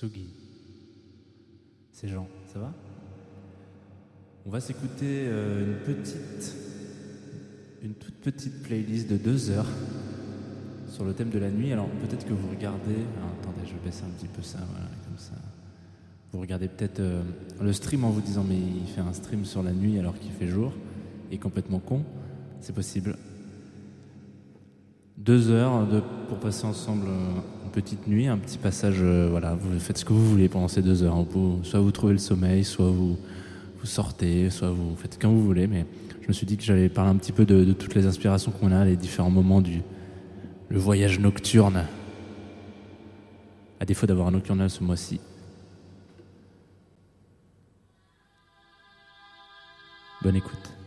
Sugi. C'est Jean, ça va? On va s'écouter euh, une petite, une toute petite playlist de deux heures sur le thème de la nuit. Alors peut-être que vous regardez. alors, attendez, je vais baisser un petit peu ça, voilà, comme ça. Vous regardez peut-être euh, le stream en vous disant mais il fait un stream sur la nuit alors qu'il fait jour et complètement con. C'est possible. Deux heures pour passer ensemble euh, petite nuit, un petit passage. euh, voilà, vous faites ce que vous voulez pendant ces deux heures. hein. Soit vous trouvez le sommeil, soit vous, vous sortez, soit vous faites comme vous voulez. Mais je me suis dit que j'allais parler un petit peu de, toutes les inspirations qu'on a, les différents moments du voyage nocturne. À défaut d'avoir un nocturnal ce mois-ci. Bonne écoute.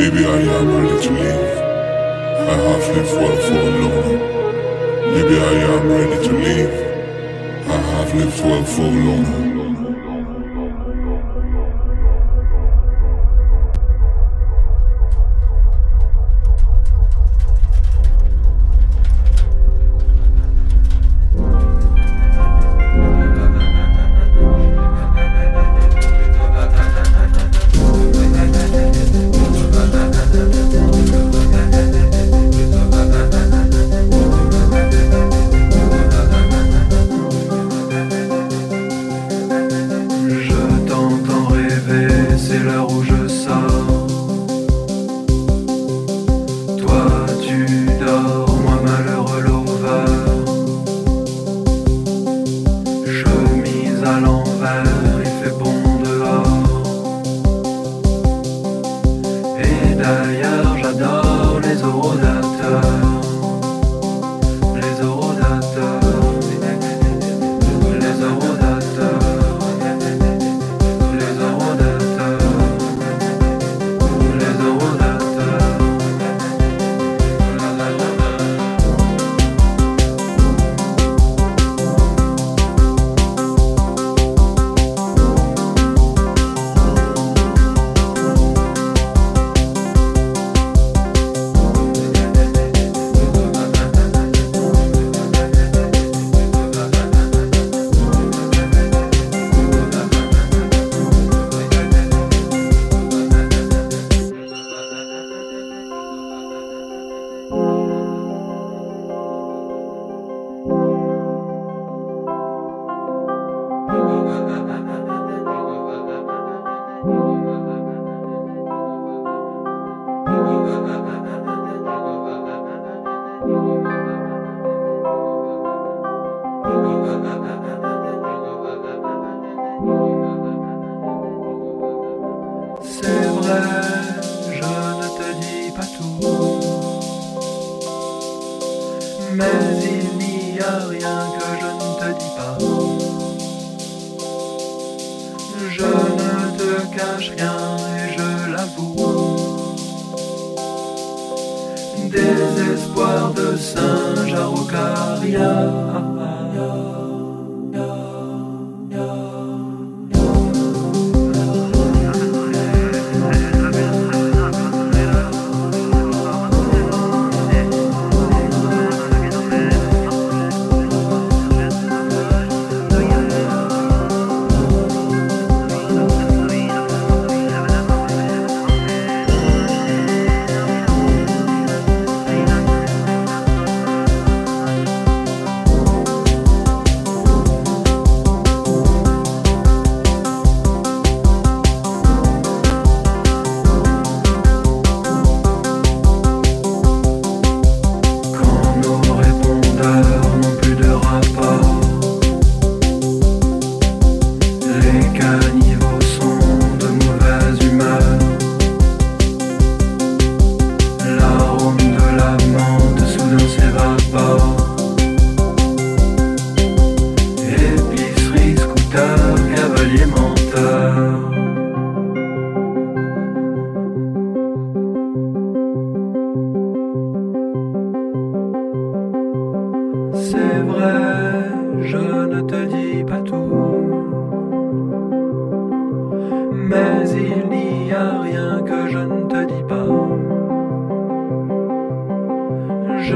Maybe I am ready to leave. I have lived well for a long. Maybe I am ready to leave. I have lived well for a long.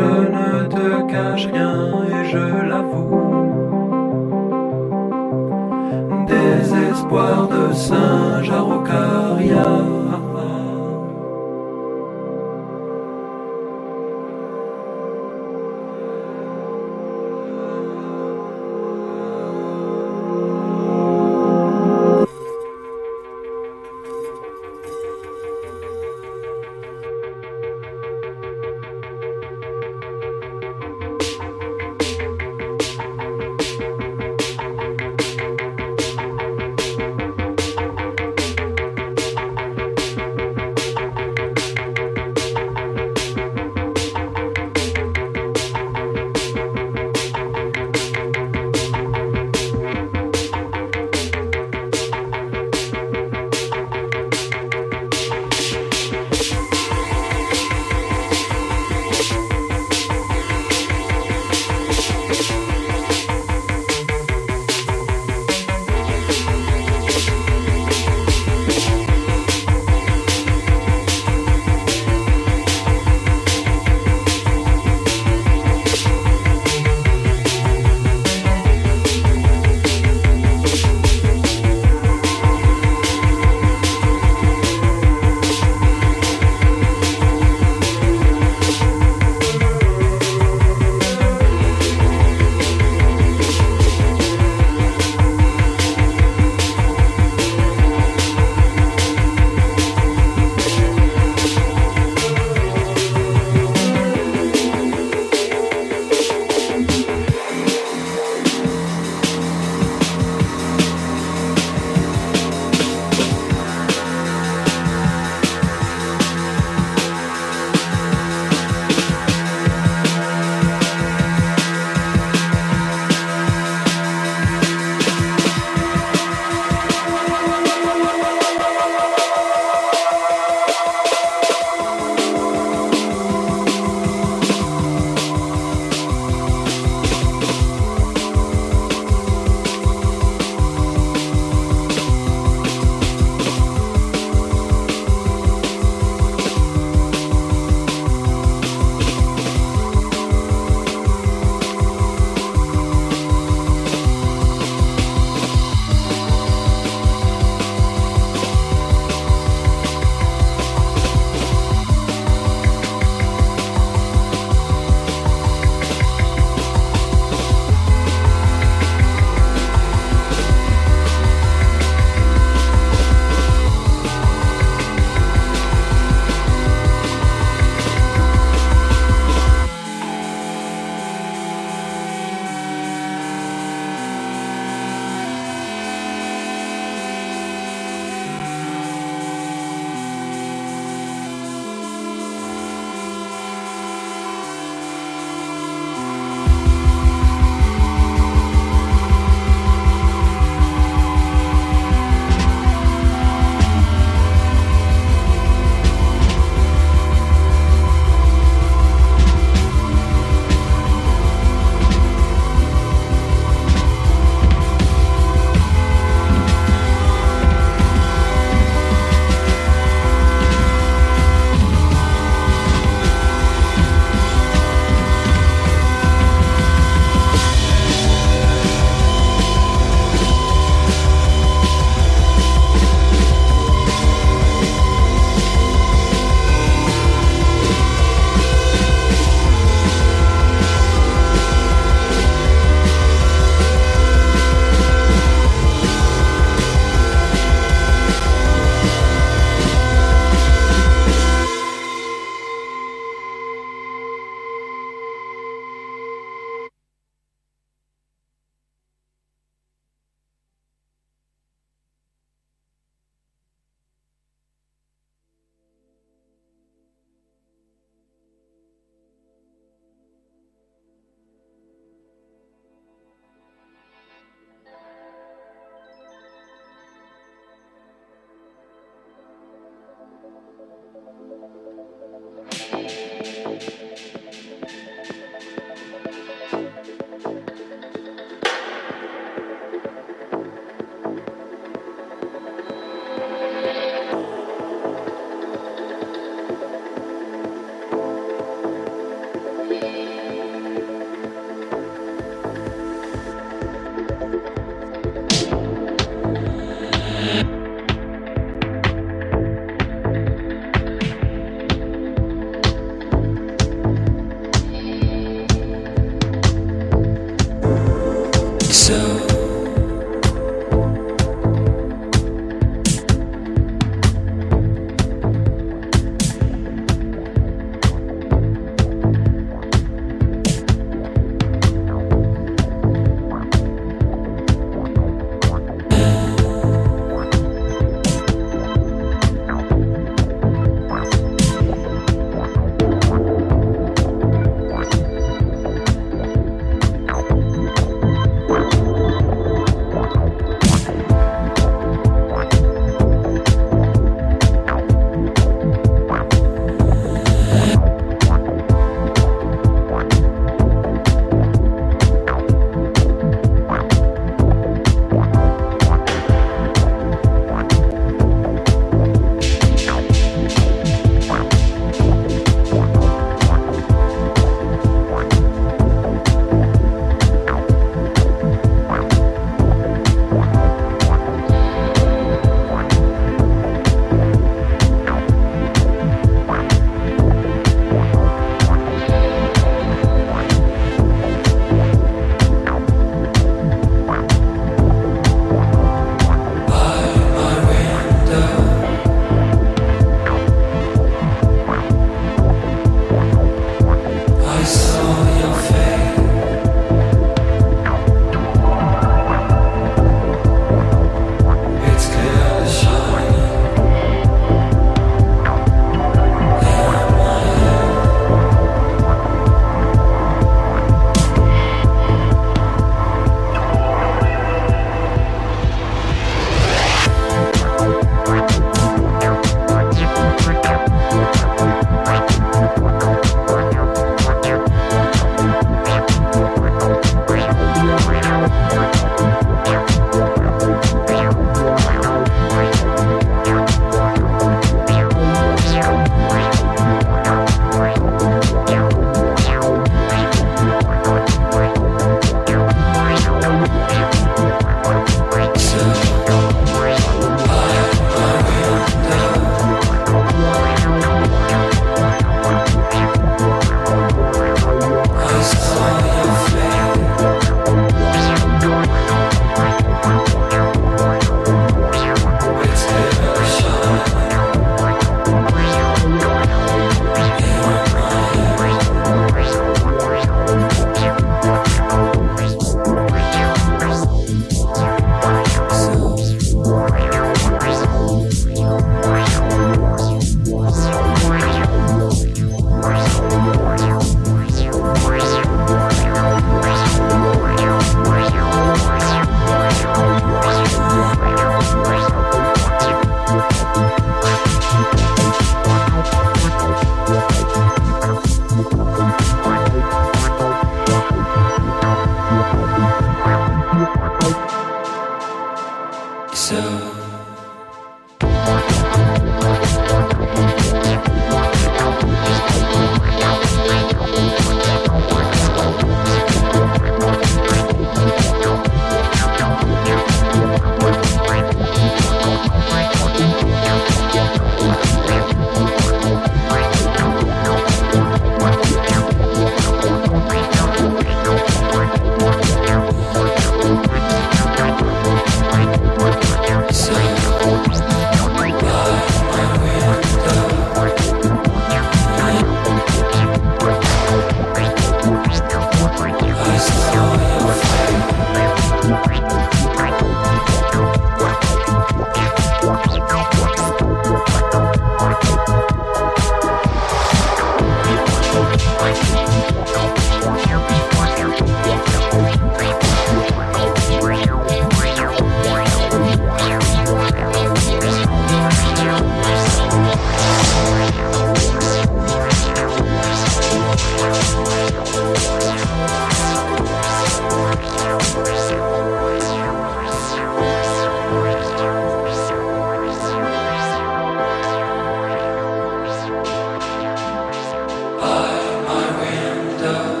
Ne cache rien et je l'avoue. Désespoir de singe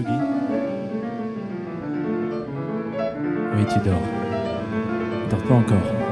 Oui, tu dors. Dors pas encore.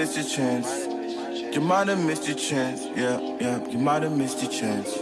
Missed your chance. You might have missed your chance. Yeah, yeah, you might have missed your chance.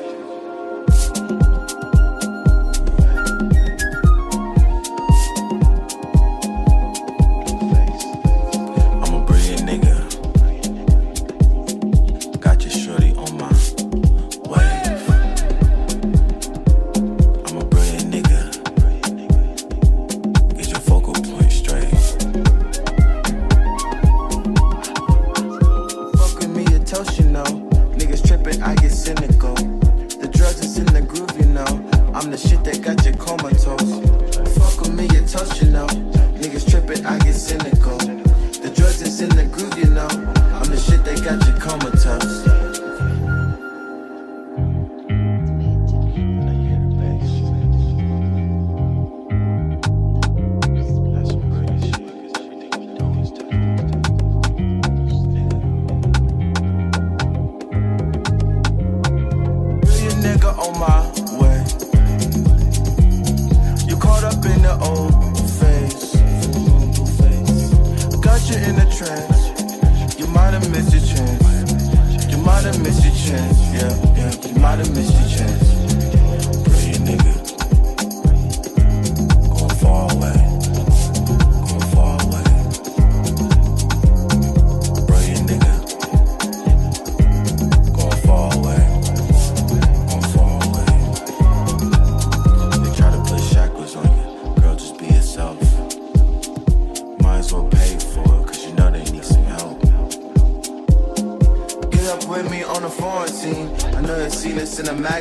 In a magazine.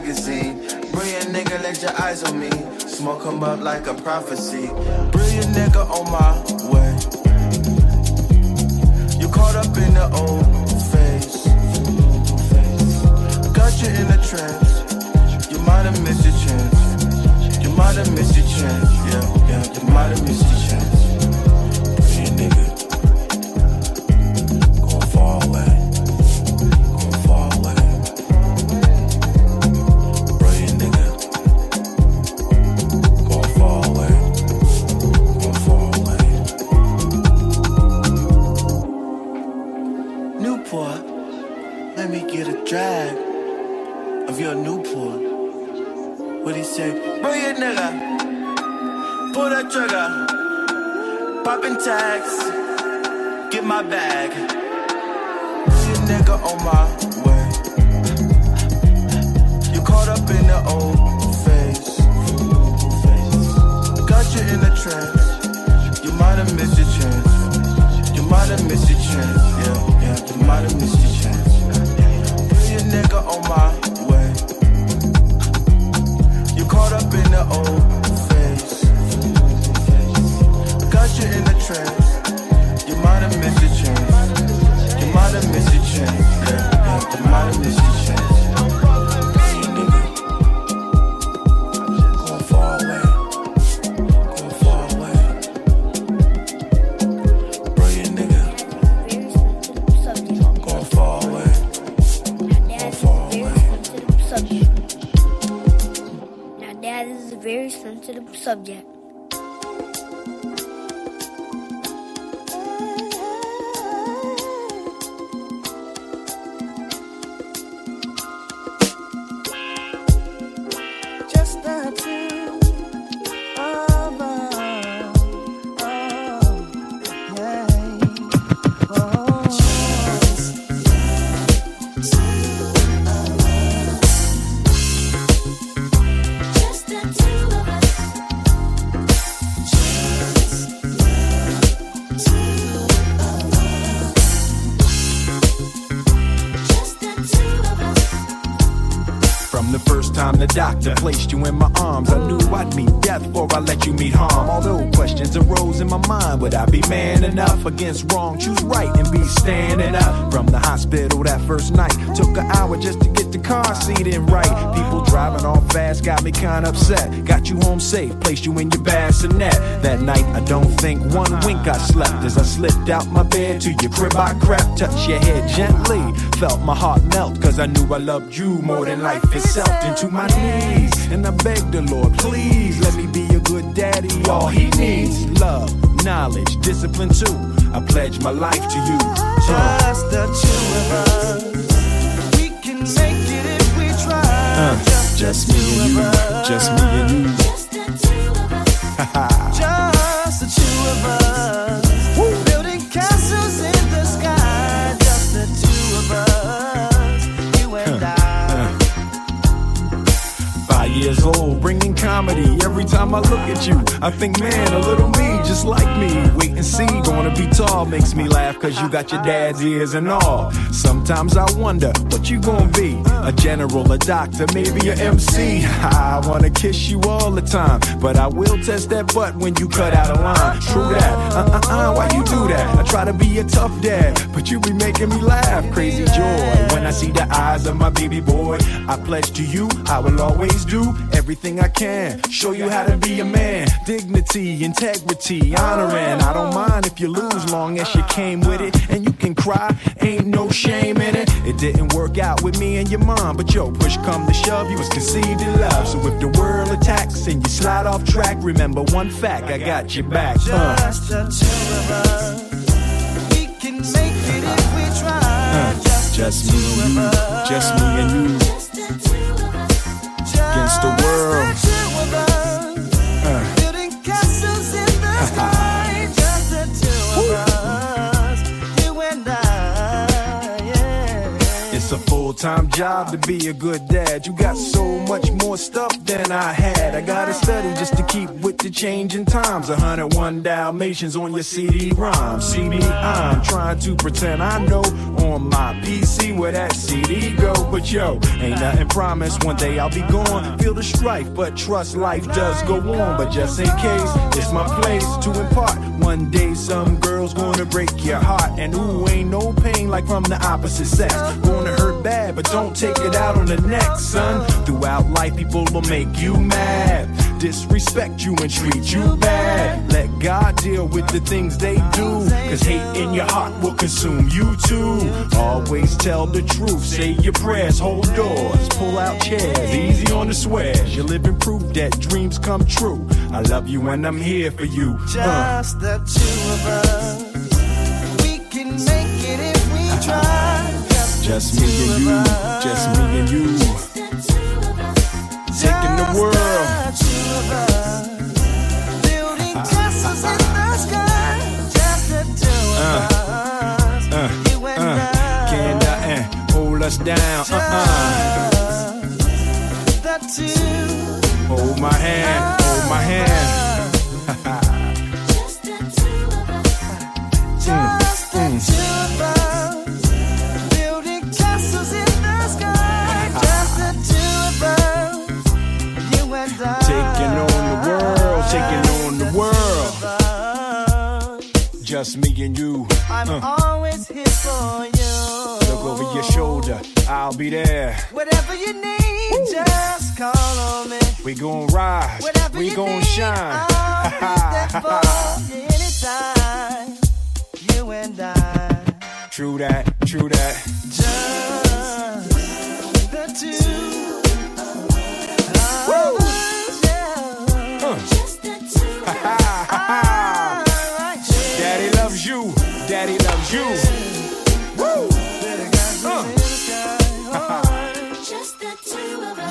Of your Newport. What he say? Brilliant nigga. Pull that trigger. Popping tags. Get my bag. Brilliant nigga on my way. You caught up in the old phase. Got you in a trance. You might have missed your chance. You might have missed your chance. Yeah, yeah. You might have missed your chance. Nigga on my caught up in the old phase. Got you in a trance. You might have missed your chance. You might have missed your chance. Yeah, yeah. You might have missed your chance. Subject. Safe, placed you in your bassinet. That night, I don't think one wink I slept as I slipped out my bed to your crib. I crept, touched your head gently, felt my heart melt, cause I knew I loved you more than life itself. Into my knees, and I begged the Lord, please let me be a good daddy. All he needs, love, knowledge, discipline too. I pledge my life to you. Just the two of us. We can make it if we try. uh, just me and you, just me and you ha ha. Bringing comedy. Every time I look at you, I think, man, a little me, just like me. Wait and see, gonna be tall makes me laugh, cause you got your dad's ears and all. Sometimes I wonder what you gonna be a general, a doctor, maybe a MC. I wanna kiss you all the time, but I will test that butt when you cut out a line. True that, uh uh uh, why you do that? I try to be a tough dad, but you be making me laugh. Crazy joy when I see the eyes of my baby boy. I pledge to you, I will always do everything I can. Show you how to be a man. Dignity, integrity, honoring. I don't mind if you lose, long as you came with it. And you can cry, ain't no shame in it. It didn't work out with me and your mom, but yo, push come to shove, you was conceived in love. So if the world attacks and you slide off track, remember one fact, I got your back. Uh, Just the two of us. We can make it if we try. uh, just me and you, just me and you. Time job to be a good dad. You got so much more stuff than I had. I gotta study just to keep with the changing times. 101 Dalmatians on your CD ROM. CD, I'm trying to pretend I know on my PC where that CD go. But yo, ain't nothing promised. One day I'll be gone. Feel the strife, but trust life does go on. But just in case, it's my place to impart. One day some girl's gonna break your heart. And ooh, ain't no pain like from the opposite sex. Gonna hurt bad, but don't take it out on the next, son. Throughout life, people will make you mad. Disrespect you and treat you bad. Let God deal with the things they do. Cause hate in your heart will consume you too. Always tell the truth, say your prayers, hold doors, pull out chairs, easy on the swears. You're living proof that dreams come true. I love you and I'm here for you. Uh. Just the two of us. We can make it if we try. Just me and you, just me and you. Taking the world. Just the two of us. Building castles in the sky. Just the two of us. Uh, You and uh, I. can uh, hold us down? Uh Just the two. uh. Hold my hand, hold my hand. Just the two of us. Just me and you. I'm Uh, always here for you. look over your shoulder, I'll be there. Whatever you need, just call on me. We gon' rise, Whatever we gon' shine. I'll be there anytime. You and I, True that, true that. just the two of daddy loves you. Woo! Uh.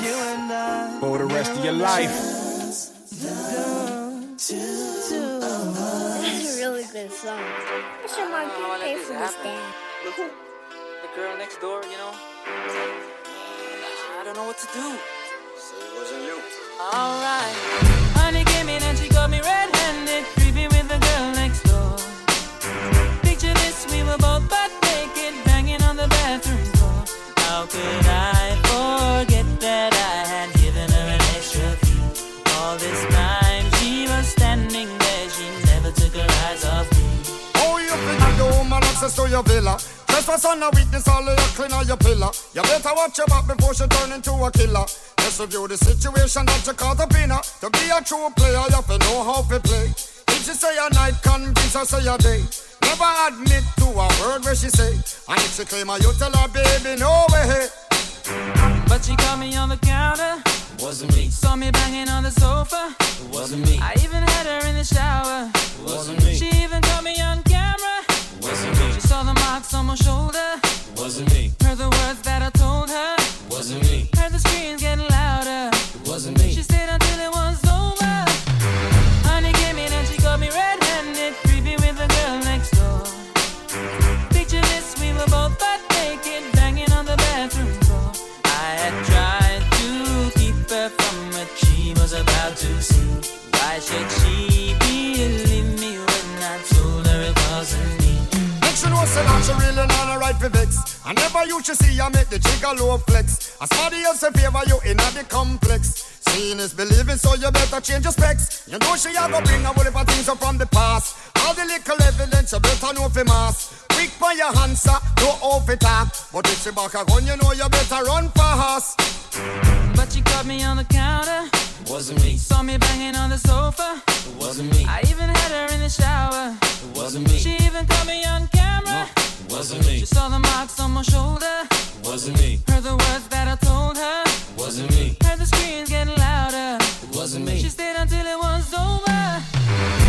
You and I, For the rest of your life. This is a really good song. Mr. Mark, you pay for this dad. Look, the girl next door, you know. I don't know what to do. So it wasn't you. Alright. Honey access to your villa. Trespass on a weakness, all of your clean on your pillar. You better watch your back before she turn into a killer. Just review the situation that you call the winner. To be a true player, you have to know how to play. If she say a night, convince her say a day. Never admit to a word where she say. And if she claim her, you tell her, baby, no way. But she caught me on the counter. wasn't me. Saw me banging on the sofa. It wasn't me. I even had her in the shower. It wasn't me. She even caught me on She saw the marks on my shoulder. It wasn't me. Heard the words that I told her. It wasn't me. Heard the screams getting louder. It wasn't me. She stayed until it was over. Honey came in and she got me red-handed, creepy with the girl next door. Picture this, we were both butt naked, banging on the bathroom floor. I had tried to keep her from what she was about to see. Why should she she really not a right for vex. I never you should see I make the jigger low flex. As somebody else in favor you in the complex. Seeing is believing, so you better change your specs. You know she a go bring a whole heap of things up from the past. All the little evidence you better know for mass. Quick for your answer, no off it talk. But if she back a gun, you know you better run fast. But she caught me on the counter. It wasn't me. Saw me banging on the sofa. It wasn't me. I even had her in the shower. It wasn't me. She even caught me on camera. It wasn't me. She saw the marks on my shoulder. It wasn't me. Heard the words that I told her. It wasn't me. Heard the screams getting louder. It wasn't me. She stayed until it was over.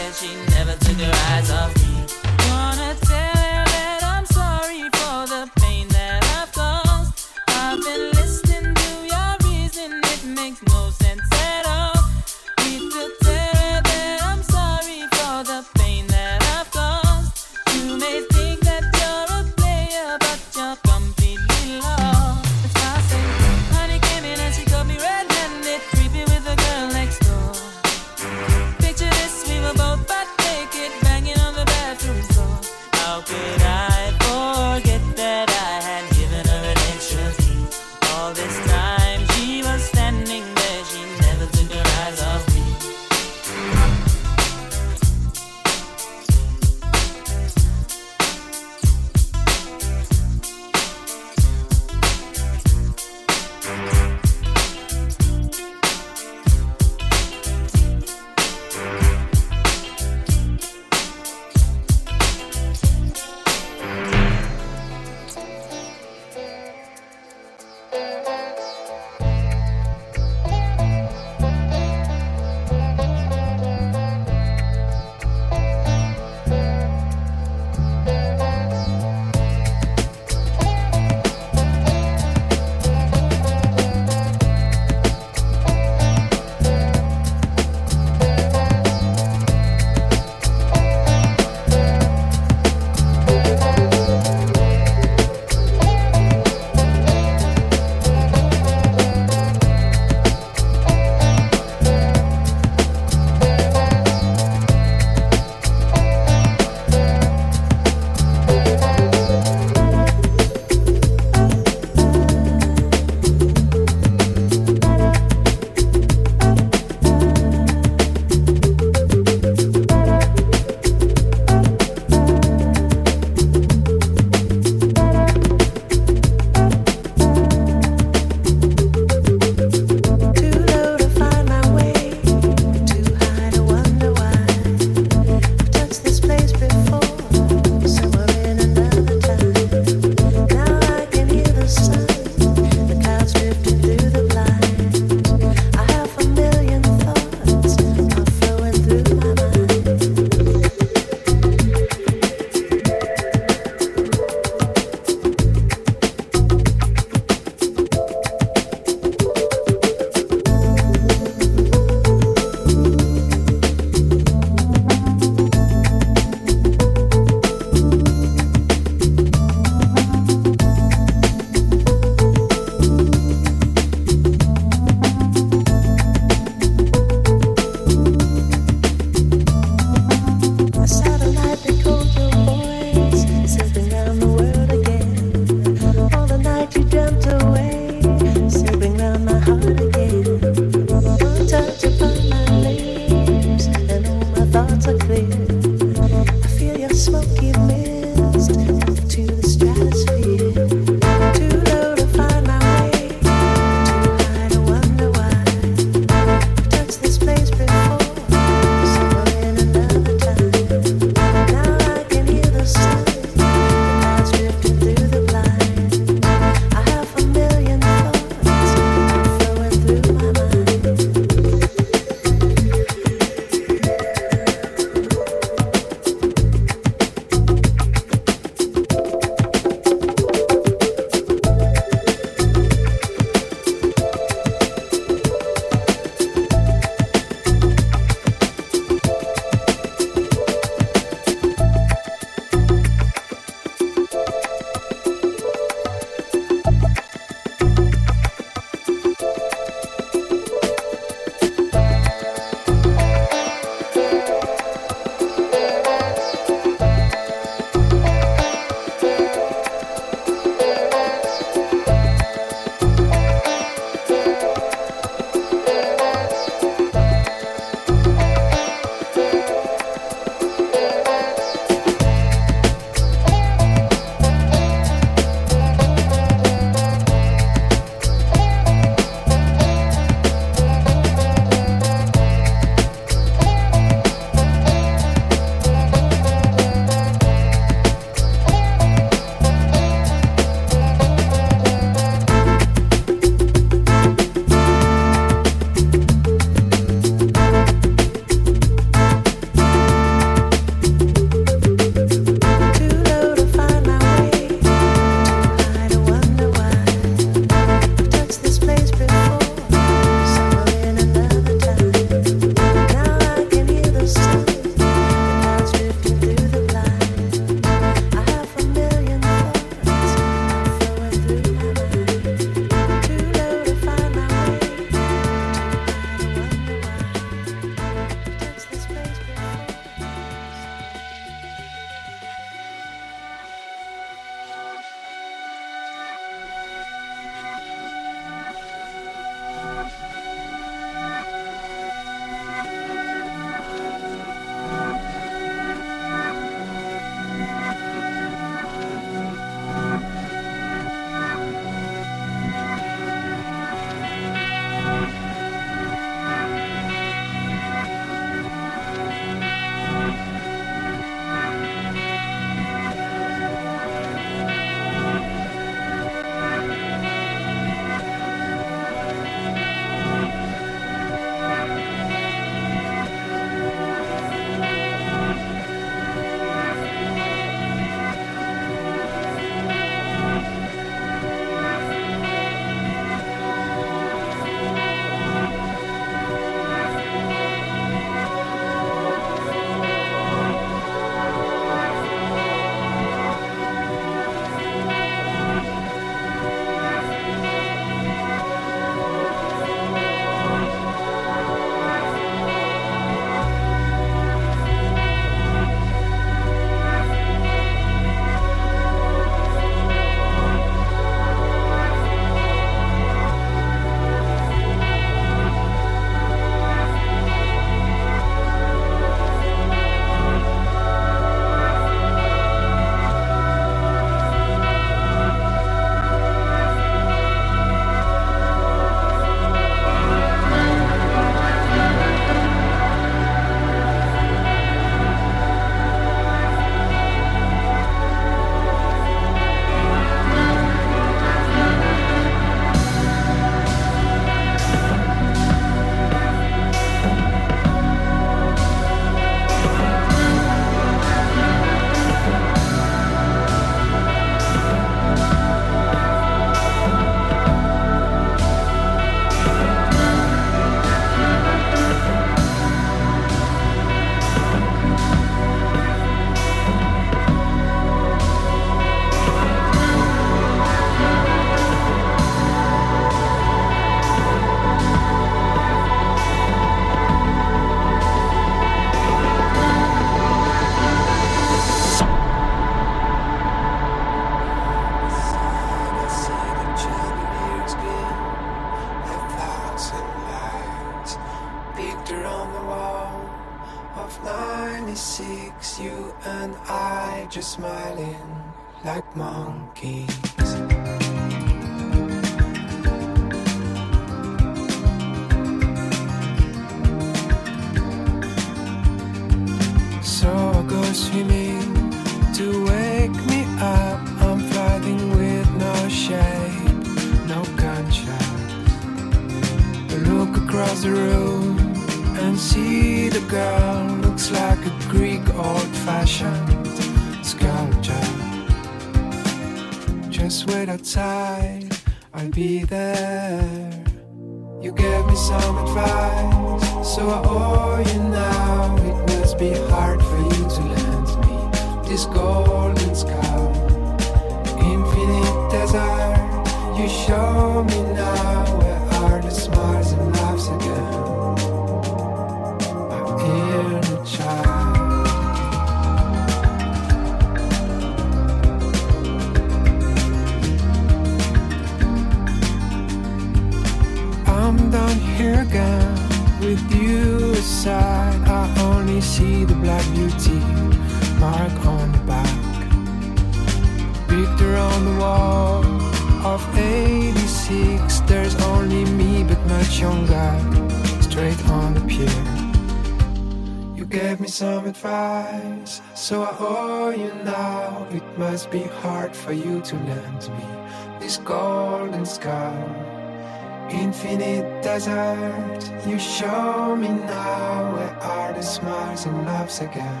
once again.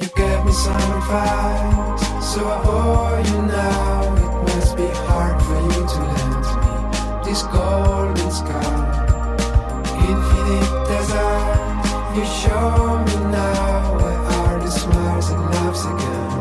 You gave me some advice, so I owe you now. It must be hard for you to lend me this golden sky. Infinite desire, you show me now where are the smiles and laughs again.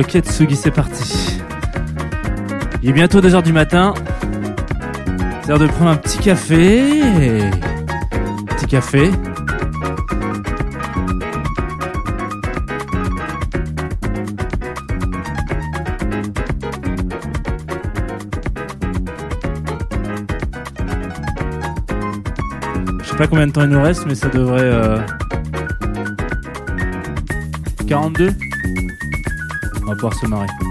Ok Tsugi, c'est parti. Il est bientôt 2h du matin. C'est l'heure de prendre un petit café. Petit café. Je sais pas combien de temps il nous reste, mais ça devrait... Euh... 42 va pouvoir se marrer.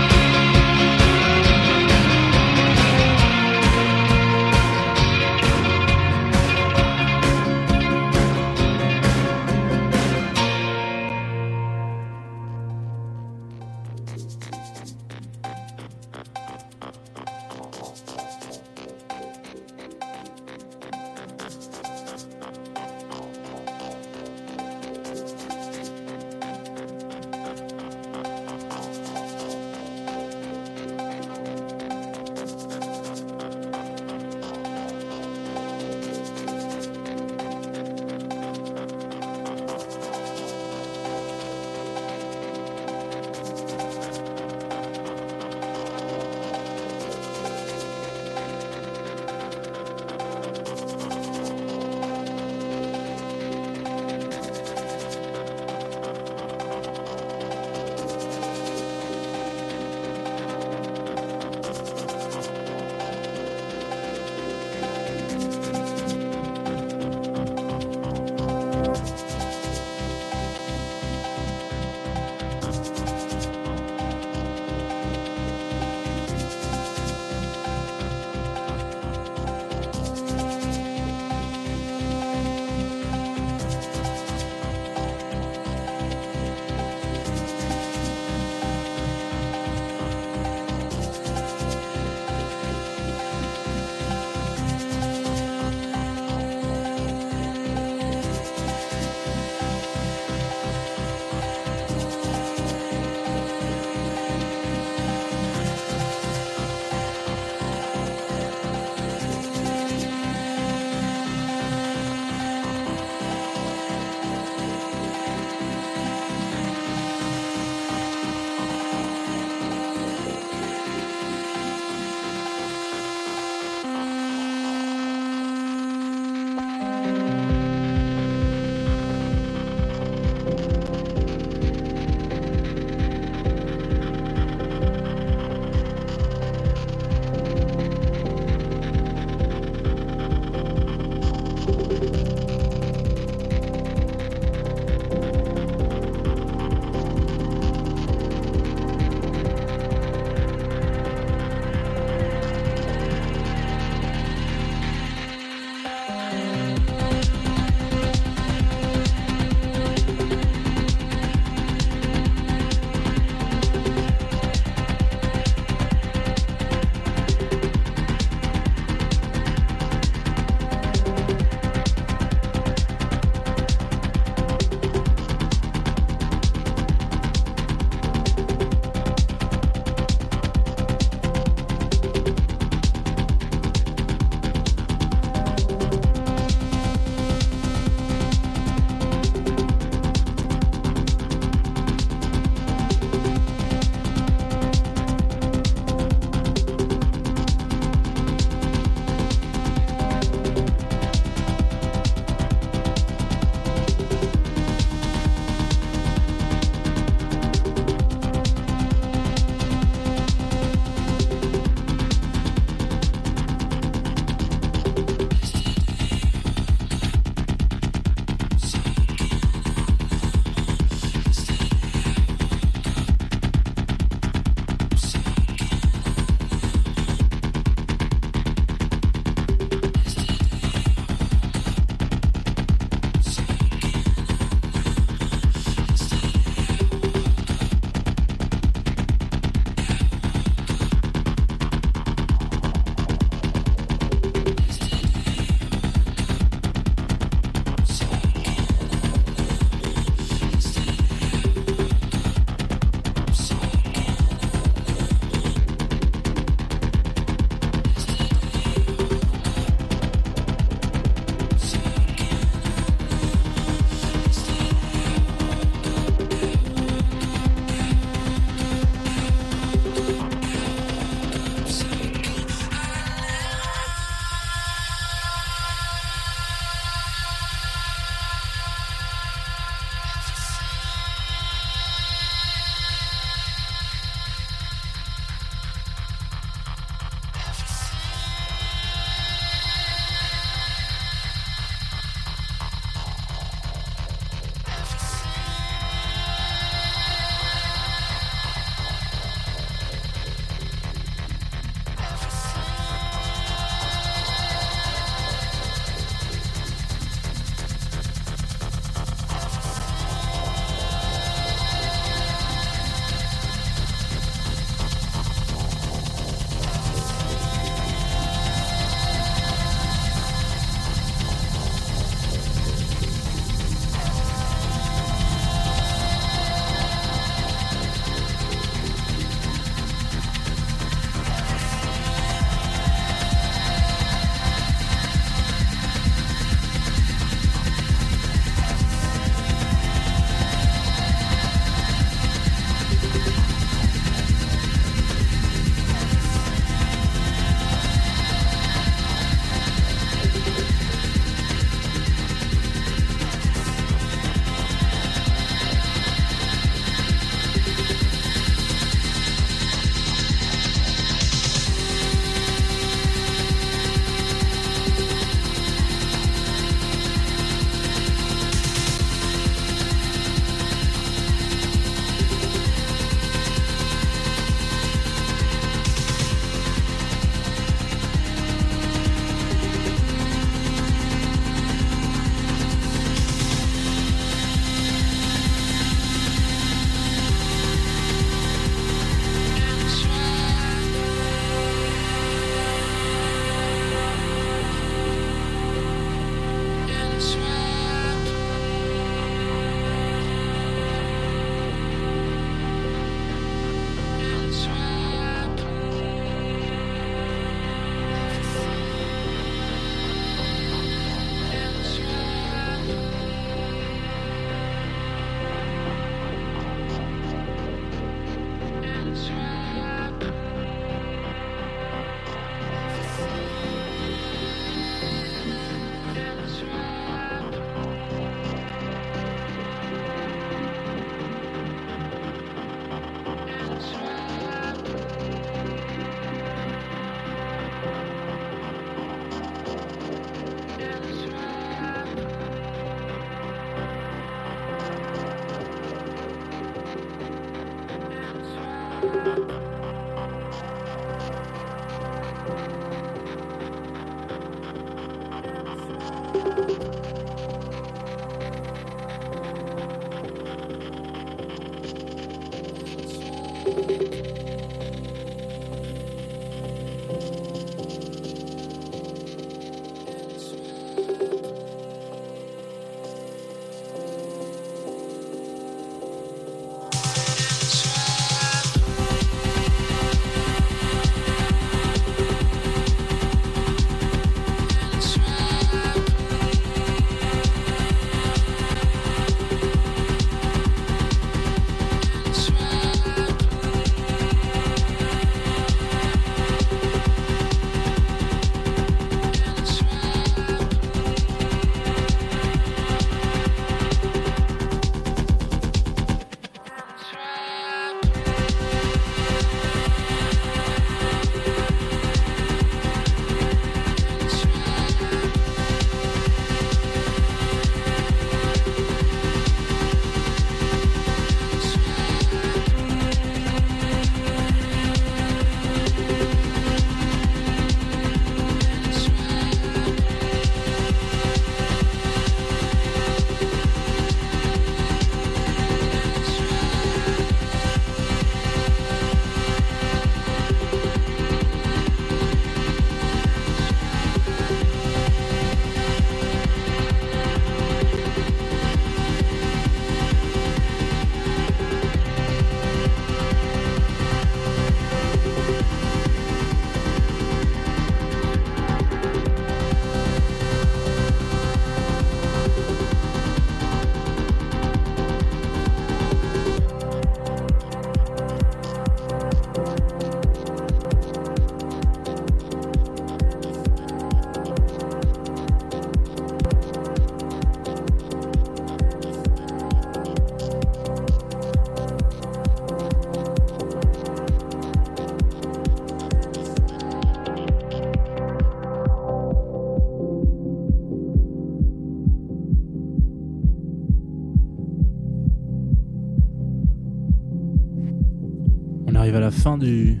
fin du.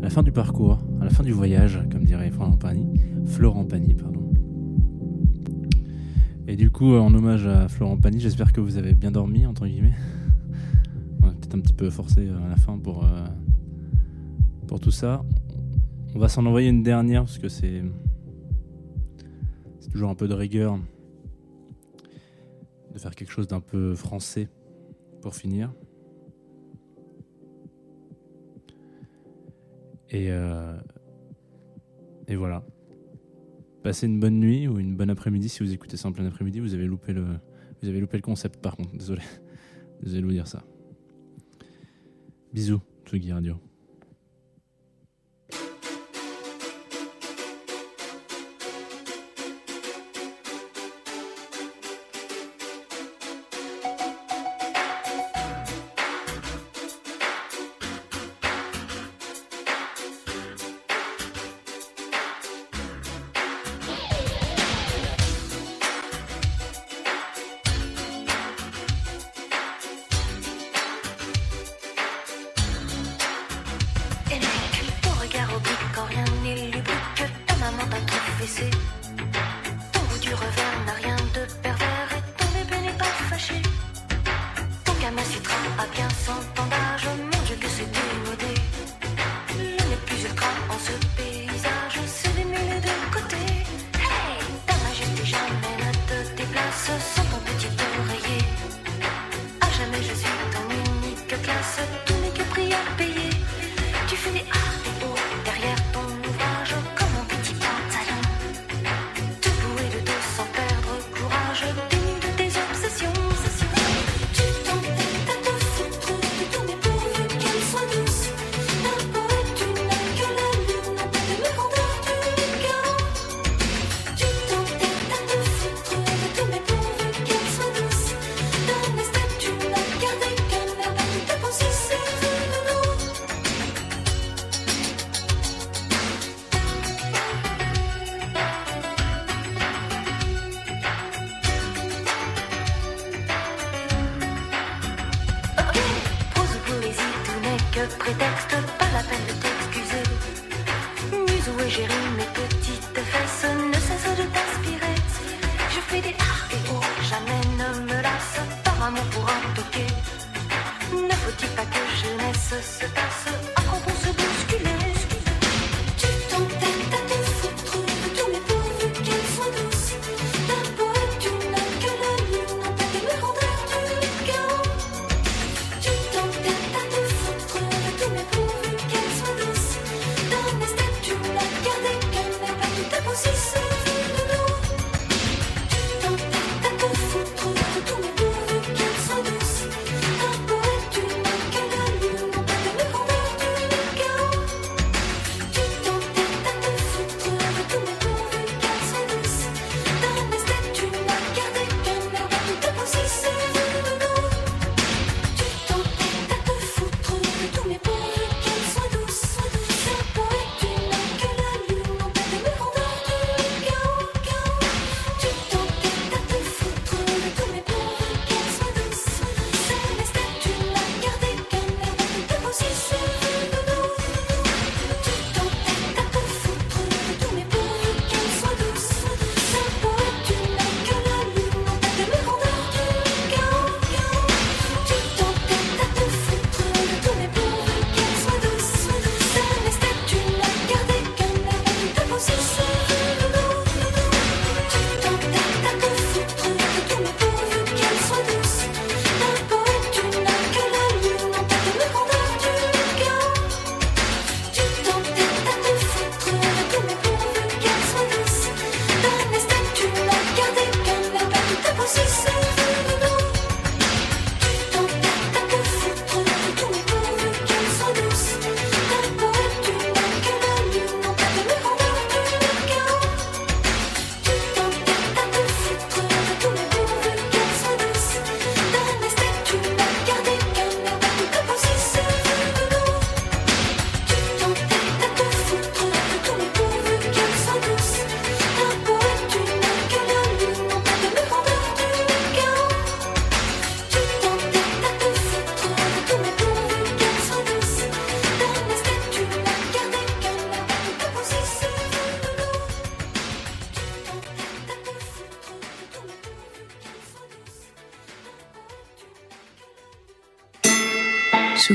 La fin du parcours, à la fin du voyage, comme dirait Florent Pagny. Florent Pagny, pardon. Et du coup, en hommage à Florent Pagny, j'espère que vous avez bien dormi, entre guillemets. On a peut-être un petit peu forcé euh, à la fin pour, euh, pour tout ça. On va s'en envoyer une dernière, parce que. C'est toujours un peu de rigueur de faire quelque chose d'un peu français pour finir. Et, euh, et voilà. Passez une bonne nuit ou une bonne après-midi. Si vous écoutez ça en plein après-midi, vous avez loupé le, vous avez loupé le concept par contre. Désolé, désolé de vous dire ça. Bisous, Tsugi Radio.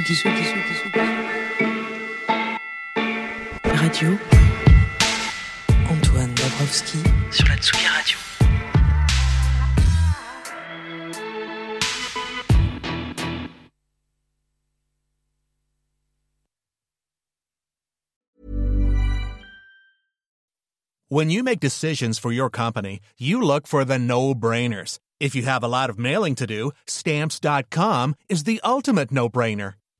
Tsugi, Tsugi, Tsugi, Tsugi. Radio. Antoine Dabrowski sur la Tsugi Radio. When you make decisions for your company, you look for the no-brainers. If you have a lot of mailing to do, stamps.com is the ultimate no-brainer.